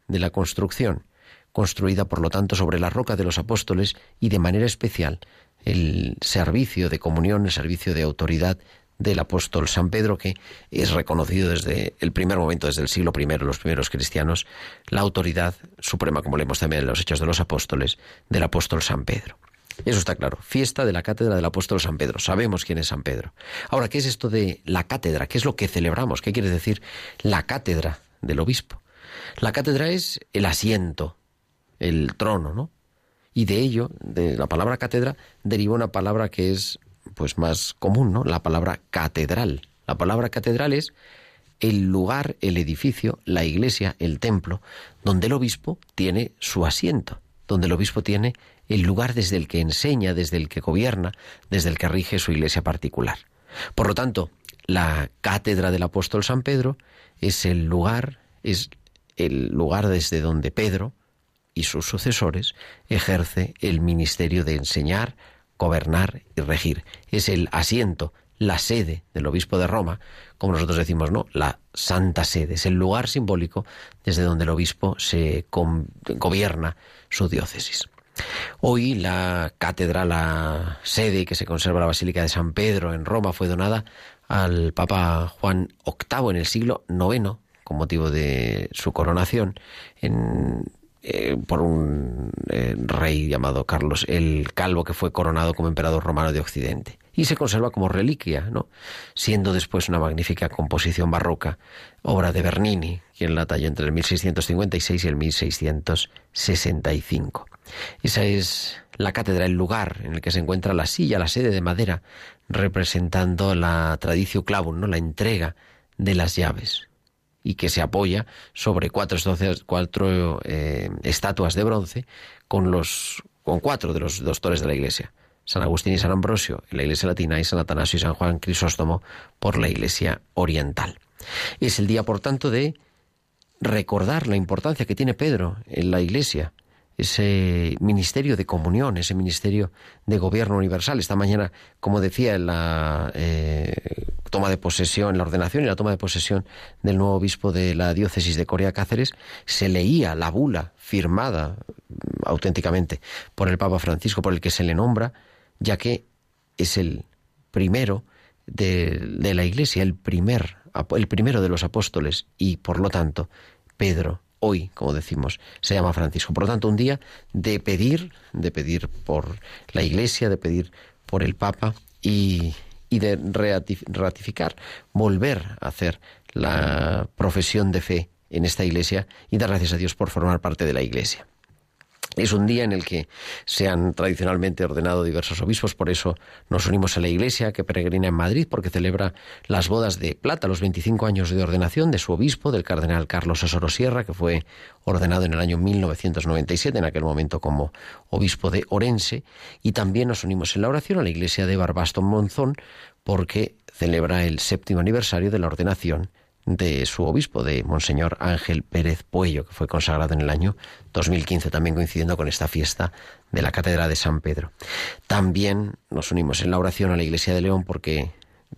[SPEAKER 1] de la construcción, construida por lo tanto sobre la roca de los apóstoles y de manera especial el servicio de comunión, el servicio de autoridad del apóstol San Pedro, que es reconocido desde el primer momento, desde el siglo I, los primeros cristianos, la autoridad suprema, como leemos también en los Hechos de los Apóstoles, del apóstol San Pedro. Eso está claro. Fiesta de la cátedra del apóstol San Pedro. Sabemos quién es San Pedro. Ahora, ¿qué es esto de la cátedra? ¿Qué es lo que celebramos? ¿Qué quiere decir la cátedra del obispo? La cátedra es el asiento, el trono, ¿no? Y de ello, de la palabra cátedra, deriva una palabra que es pues más común, ¿no? La palabra catedral. La palabra catedral es el lugar, el edificio, la iglesia, el templo, donde el obispo tiene su asiento, donde el obispo tiene el lugar desde el que enseña, desde el que gobierna, desde el que rige su iglesia particular. Por lo tanto, la cátedra del apóstol San Pedro es el lugar, es el lugar desde donde Pedro y sus sucesores ejerce el ministerio de enseñar, gobernar y regir. Es el asiento, la sede del obispo de Roma, como nosotros decimos, ¿no? La Santa Sede, es el lugar simbólico desde donde el obispo se gobierna su diócesis. Hoy la cátedra, la sede que se conserva la Basílica de San Pedro en Roma fue donada al Papa Juan VIII en el siglo IX con motivo de su coronación en, eh, por un eh, rey llamado Carlos el Calvo que fue coronado como emperador romano de Occidente y se conserva como reliquia, ¿no? siendo después una magnífica composición barroca, obra de Bernini, quien la talló entre el 1656 y el 1665. Esa es la cátedra, el lugar en el que se encuentra la silla, la sede de madera, representando la tradición clavum, ¿no? la entrega de las llaves, y que se apoya sobre cuatro, cuatro eh, estatuas de bronce con, los, con cuatro de los doctores de la Iglesia. San Agustín y San Ambrosio en la Iglesia Latina y San Atanasio y San Juan Crisóstomo por la Iglesia Oriental. Es el día, por tanto, de recordar la importancia que tiene Pedro en la Iglesia, ese ministerio de comunión, ese ministerio de gobierno universal. Esta mañana, como decía, en la eh, toma de posesión, la ordenación y la toma de posesión del nuevo obispo de la diócesis de Corea Cáceres, se leía la bula firmada mm, auténticamente por el Papa Francisco, por el que se le nombra, ya que es el primero de, de la Iglesia, el primer, el primero de los apóstoles y, por lo tanto, Pedro hoy, como decimos, se llama Francisco. Por lo tanto, un día de pedir, de pedir por la Iglesia, de pedir por el Papa y, y de ratificar, volver a hacer la profesión de fe en esta Iglesia y dar gracias a Dios por formar parte de la Iglesia. Es un día en el que se han tradicionalmente ordenado diversos obispos, por eso nos unimos a la Iglesia que peregrina en Madrid, porque celebra las bodas de plata, los 25 años de ordenación de su obispo, del cardenal Carlos Osoro Sierra, que fue ordenado en el año 1997, en aquel momento como obispo de Orense, y también nos unimos en la oración a la Iglesia de Barbaston Monzón, porque celebra el séptimo aniversario de la ordenación de su obispo, de Monseñor Ángel Pérez Puello, que fue consagrado en el año 2015, también coincidiendo con esta fiesta de la Catedral de San Pedro. También nos unimos en la oración a la Iglesia de León porque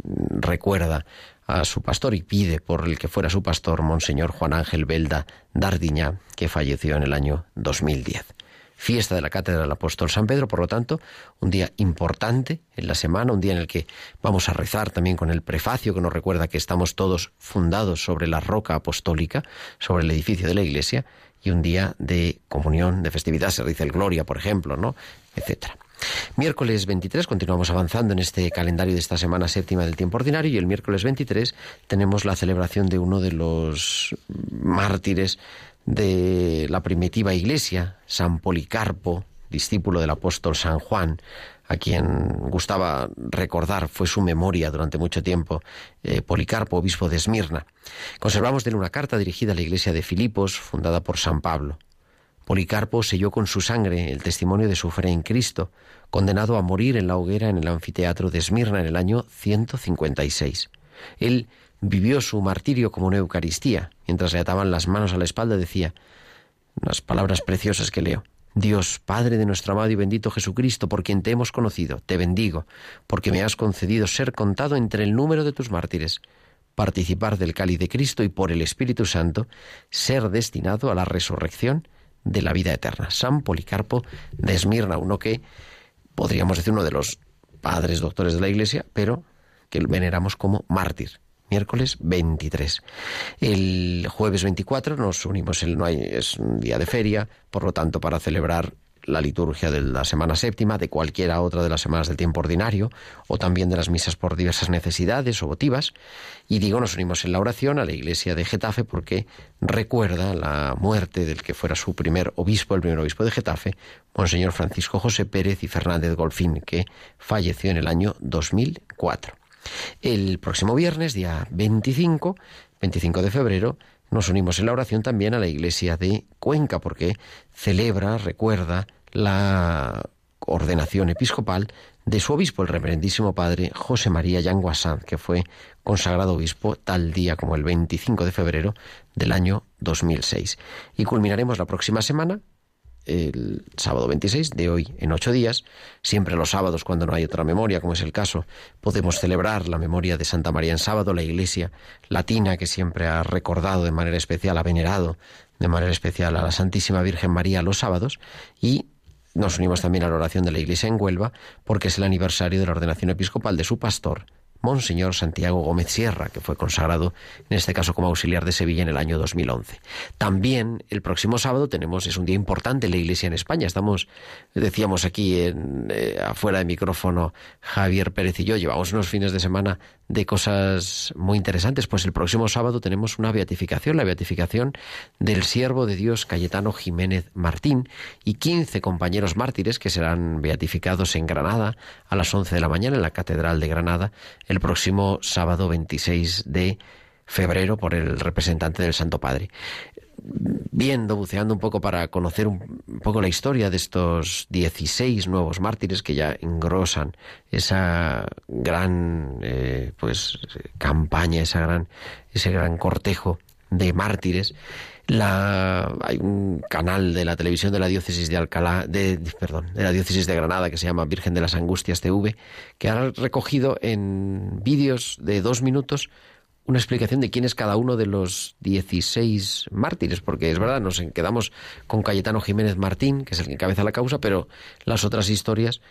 [SPEAKER 1] recuerda a su pastor y pide por el que fuera su pastor, Monseñor Juan Ángel Belda Dardiña, que falleció en el año 2010 fiesta de la Cátedra del Apóstol San Pedro, por lo tanto, un día importante en la semana, un día en el que vamos a rezar también con el prefacio que nos recuerda que estamos todos fundados sobre la roca apostólica, sobre el edificio de la Iglesia, y un día de comunión, de festividad, se dice el Gloria, por ejemplo, ¿no? etcétera. Miércoles 23, continuamos avanzando en este calendario de esta semana séptima del tiempo ordinario y el miércoles 23 tenemos la celebración de uno de los mártires de la primitiva iglesia, San Policarpo, discípulo del apóstol San Juan, a quien gustaba recordar, fue su memoria durante mucho tiempo, eh, Policarpo, obispo de Esmirna. Conservamos de él una carta dirigida a la iglesia de Filipos, fundada por San Pablo. Policarpo selló con su sangre el testimonio de su fe en Cristo, condenado a morir en la hoguera en el anfiteatro de Esmirna en el año 156. Él vivió su martirio como una Eucaristía. Mientras le ataban las manos a la espalda decía unas palabras preciosas que leo. Dios, Padre de nuestro amado y bendito Jesucristo, por quien te hemos conocido, te bendigo, porque me has concedido ser contado entre el número de tus mártires, participar del cáliz de Cristo y por el Espíritu Santo ser destinado a la resurrección de la vida eterna. San Policarpo de Esmirna, uno que podríamos decir uno de los padres doctores de la Iglesia, pero que veneramos como mártir miércoles 23. El jueves 24 nos unimos, el, no hay, es un día de feria, por lo tanto, para celebrar la liturgia de la semana séptima, de cualquiera otra de las semanas del tiempo ordinario, o también de las misas por diversas necesidades o votivas. Y digo, nos unimos en la oración a la iglesia de Getafe porque recuerda la muerte del que fuera su primer obispo, el primer obispo de Getafe, Monseñor Francisco José Pérez y Fernández Golfín, que falleció en el año 2004. El próximo viernes, día 25, 25 de febrero, nos unimos en la oración también a la iglesia de Cuenca, porque celebra, recuerda la ordenación episcopal de su obispo, el reverendísimo padre José María Yanguasán, que fue consagrado obispo tal día como el 25 de febrero del año 2006. Y culminaremos la próxima semana el sábado 26 de hoy en ocho días. Siempre los sábados, cuando no hay otra memoria, como es el caso, podemos celebrar la memoria de Santa María en sábado, la Iglesia latina que siempre ha recordado de manera especial, ha venerado de manera especial a la Santísima Virgen María los sábados y nos unimos también a la oración de la Iglesia en Huelva porque es el aniversario de la ordenación episcopal de su pastor, Monseñor Santiago Gómez Sierra, que fue consagrado en este caso como auxiliar de Sevilla en el año 2011. También el próximo sábado tenemos, es un día importante en la Iglesia en España. Estamos, decíamos aquí en, eh, afuera de micrófono, Javier Pérez y yo, llevamos unos fines de semana de cosas muy interesantes. Pues el próximo sábado tenemos una beatificación, la beatificación del siervo de Dios Cayetano Jiménez Martín y 15 compañeros mártires que serán beatificados en Granada a las 11 de la mañana en la Catedral de Granada el próximo sábado 26 de febrero por el representante del Santo Padre. Viendo, buceando un poco para conocer un poco la historia de estos 16 nuevos mártires que ya engrosan esa gran eh, pues campaña, esa gran, ese gran cortejo de mártires, la, hay un canal de la televisión de la diócesis de Alcalá, de, perdón, de la diócesis de Granada que se llama Virgen de las Angustias TV, que ha recogido en vídeos de dos minutos una explicación de quién es cada uno de los 16 mártires, porque es verdad, nos quedamos con Cayetano Jiménez Martín, que es el que encabeza la causa, pero las otras historias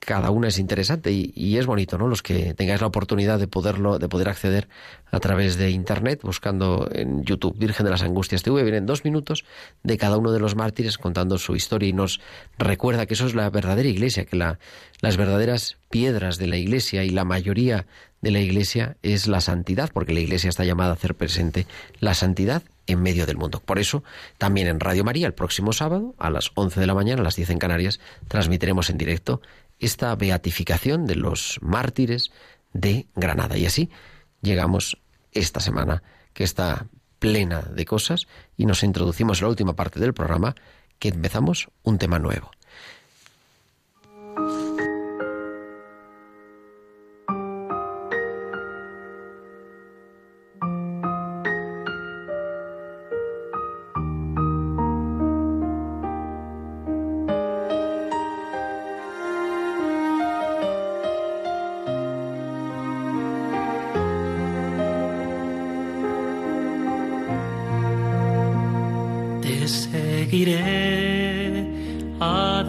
[SPEAKER 1] cada una es interesante y, es bonito, ¿no? Los que tengáis la oportunidad de poderlo, de poder acceder a través de internet, buscando en YouTube Virgen de las Angustias TV, vienen dos minutos de cada uno de los mártires contando su historia y nos recuerda que eso es la verdadera iglesia, que la, las verdaderas piedras de la iglesia y la mayoría de la iglesia es la santidad, porque la iglesia está llamada a hacer presente la santidad en medio del mundo. Por eso, también en Radio María, el próximo sábado, a las 11 de la mañana, a las 10 en Canarias, transmitiremos en directo esta beatificación de los mártires de Granada. Y así llegamos esta semana, que está plena de cosas, y nos introducimos en la última parte del programa, que empezamos un tema nuevo.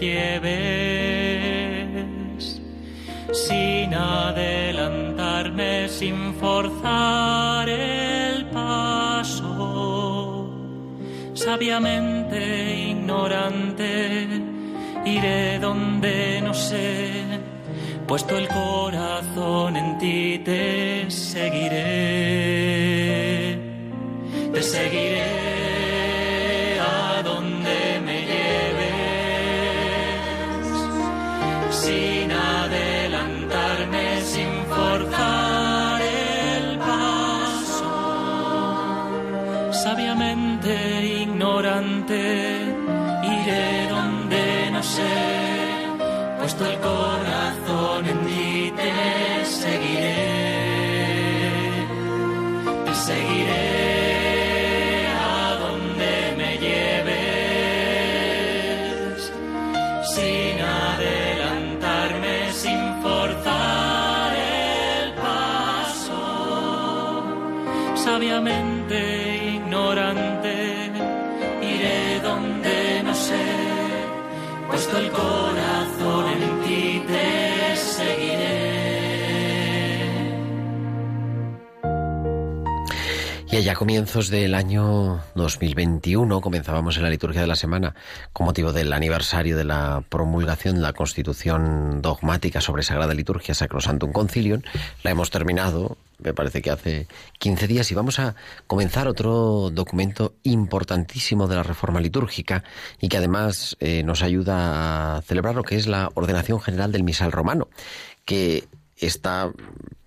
[SPEAKER 6] lleves, sin adelantarme, sin forzar el paso, sabiamente ignorante, iré donde no sé, puesto el corazón en ti te seguiré, te seguiré. Puesto el corazón el corazón en ti te seguiré.
[SPEAKER 1] Y allá comienzos del año 2021 comenzábamos en la liturgia de la semana con motivo del aniversario de la promulgación de la Constitución dogmática sobre Sagrada Liturgia Sacrosantum Concilium. La hemos terminado me parece que hace 15 días, y vamos a comenzar otro documento importantísimo de la reforma litúrgica y que además eh, nos ayuda a celebrar lo que es la ordenación general del misal romano, que está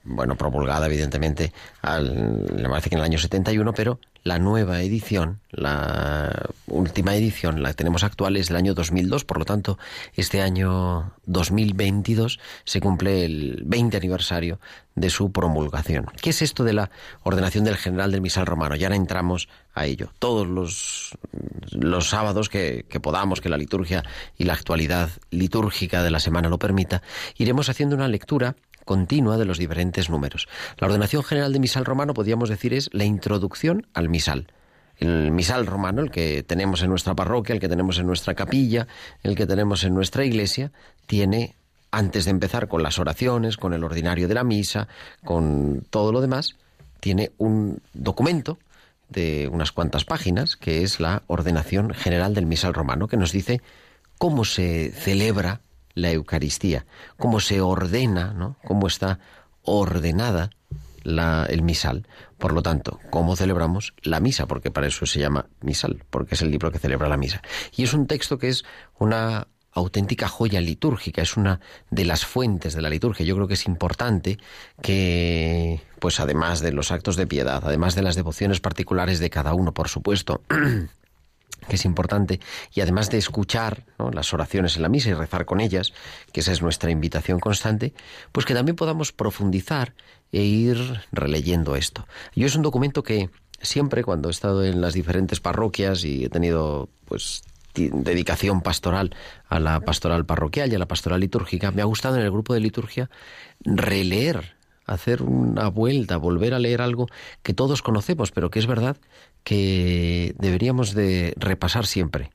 [SPEAKER 1] bueno, promulgada evidentemente, al, me parece que en el año 71, pero la nueva edición, la última edición, la que tenemos actual es del año 2002, por lo tanto, este año 2022 se cumple el 20 aniversario de su promulgación. ¿Qué es esto de la ordenación del general del misal romano? Ya ahora entramos a ello. Todos los, los sábados que, que podamos, que la liturgia y la actualidad litúrgica de la semana lo permita, iremos haciendo una lectura continua de los diferentes números. La ordenación general de misal romano, podríamos decir, es la introducción al misal. El misal romano, el que tenemos en nuestra parroquia, el que tenemos en nuestra capilla, el que tenemos en nuestra iglesia, tiene, antes de empezar con las oraciones, con el ordinario de la misa, con todo lo demás, tiene un documento de unas cuantas páginas, que es la ordenación general del misal romano, que nos dice cómo se celebra la Eucaristía, cómo se ordena, ¿no? cómo está ordenada la, el misal. Por lo tanto, cómo celebramos la misa, porque para eso se llama misal, porque es el libro que celebra la misa. Y es un texto que es una auténtica joya litúrgica, es una de las fuentes de la liturgia. Yo creo que es importante que, pues además de los actos de piedad, además de las devociones particulares de cada uno, por supuesto, que es importante, y además de escuchar las oraciones en la misa y rezar con ellas, que esa es nuestra invitación constante, pues que también podamos profundizar e ir releyendo esto. Yo es un documento que siempre cuando he estado en las diferentes parroquias y he tenido pues dedicación pastoral a la pastoral parroquial y a la pastoral litúrgica, me ha gustado en el grupo de liturgia releer hacer una vuelta, volver a leer algo que todos conocemos, pero que es verdad que deberíamos de repasar siempre.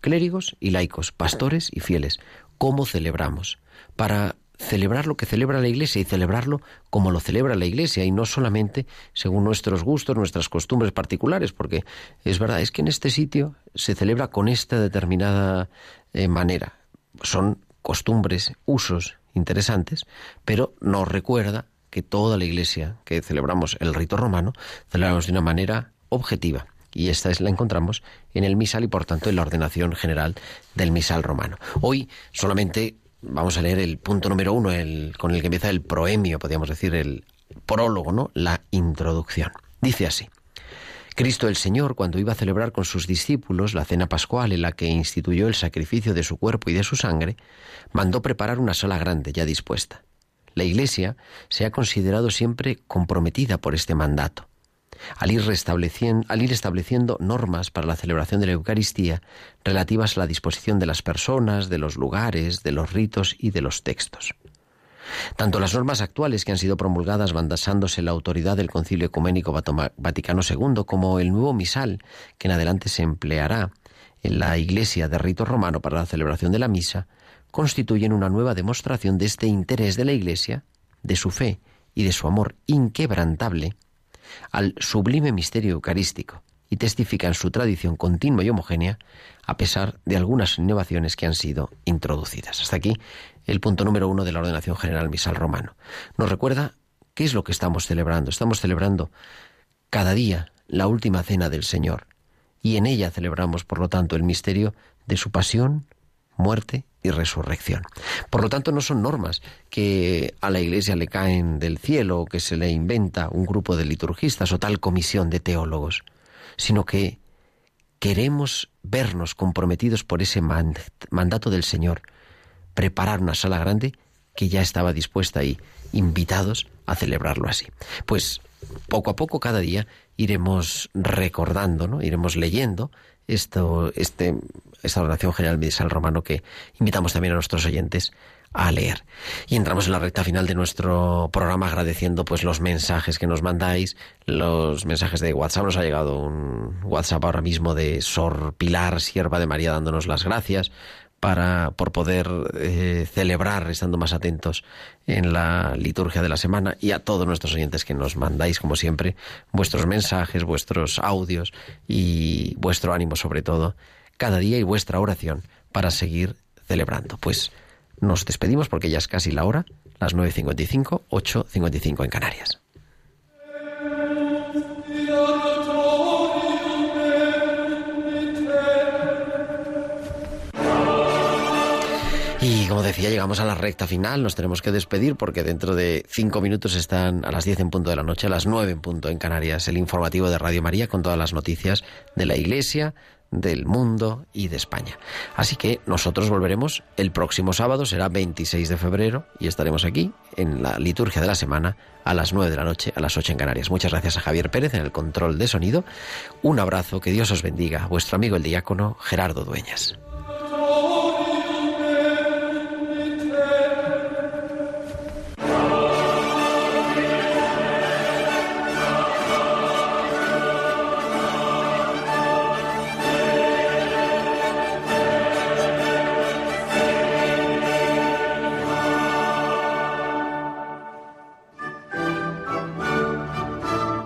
[SPEAKER 1] Clérigos y laicos, pastores y fieles, ¿cómo celebramos? Para celebrar lo que celebra la Iglesia y celebrarlo como lo celebra la Iglesia y no solamente según nuestros gustos, nuestras costumbres particulares, porque es verdad, es que en este sitio se celebra con esta determinada eh, manera. Son costumbres, usos interesantes, pero nos recuerda que toda la Iglesia que celebramos el rito romano, celebramos de una manera objetiva. Y esta es la encontramos en el misal y por tanto en la ordenación general del misal romano. Hoy solamente vamos a leer el punto número uno, el, con el que empieza el proemio, podríamos decir el prólogo, ¿no? La introducción. Dice así. Cristo el Señor, cuando iba a celebrar con sus discípulos la cena pascual en la que instituyó el sacrificio de su cuerpo y de su sangre, mandó preparar una sala grande ya dispuesta. La Iglesia se ha considerado siempre comprometida por este mandato. Al ir, estableciendo normas para la celebración de la Eucaristía relativas a la disposición de las personas, de los lugares, de los ritos y de los textos. Tanto las normas actuales que han sido promulgadas basándose en la autoridad del Concilio Ecuménico Vaticano II como el nuevo misal que en adelante se empleará en la Iglesia de rito romano para la celebración de la misa constituyen una nueva demostración de este interés de la Iglesia, de su fe y de su amor inquebrantable al sublime misterio eucarístico y testifican su tradición continua y homogénea a pesar de algunas innovaciones que han sido introducidas. Hasta aquí el punto número uno de la ordenación general misal romano. Nos recuerda qué es lo que estamos celebrando. Estamos celebrando cada día la última cena del Señor y en ella celebramos, por lo tanto, el misterio de su pasión, muerte y resurrección. Por lo tanto, no son normas que a la Iglesia le caen del cielo o que se le inventa un grupo de liturgistas o tal comisión de teólogos, sino que queremos vernos comprometidos por ese mandato del Señor, preparar una sala grande que ya estaba dispuesta y invitados a celebrarlo así. Pues poco a poco, cada día, iremos recordando, ¿no? iremos leyendo esto, este, esta oración general San Romano que invitamos también a nuestros oyentes a leer. Y entramos en la recta final de nuestro programa agradeciendo pues los mensajes que nos mandáis, los mensajes de WhatsApp. Nos ha llegado un WhatsApp ahora mismo de Sor Pilar, sierva de María, dándonos las gracias para, por poder eh, celebrar, estando más atentos en la liturgia de la semana y a todos nuestros oyentes que nos mandáis, como siempre, vuestros mensajes, vuestros audios y vuestro ánimo sobre todo cada día y vuestra oración para seguir celebrando. Pues nos despedimos porque ya es casi la hora, las 9.55, 8.55 en Canarias. Como decía, llegamos a la recta final, nos tenemos que despedir porque dentro de cinco minutos están a las diez en punto de la noche, a las nueve en punto en Canarias, el informativo de Radio María con todas las noticias de la Iglesia, del mundo y de España. Así que nosotros volveremos el próximo sábado, será 26 de febrero, y estaremos aquí en la liturgia de la semana a las 9 de la noche, a las 8 en Canarias. Muchas gracias a Javier Pérez en el control de sonido. Un abrazo, que Dios os bendiga. Vuestro amigo el diácono Gerardo Dueñas.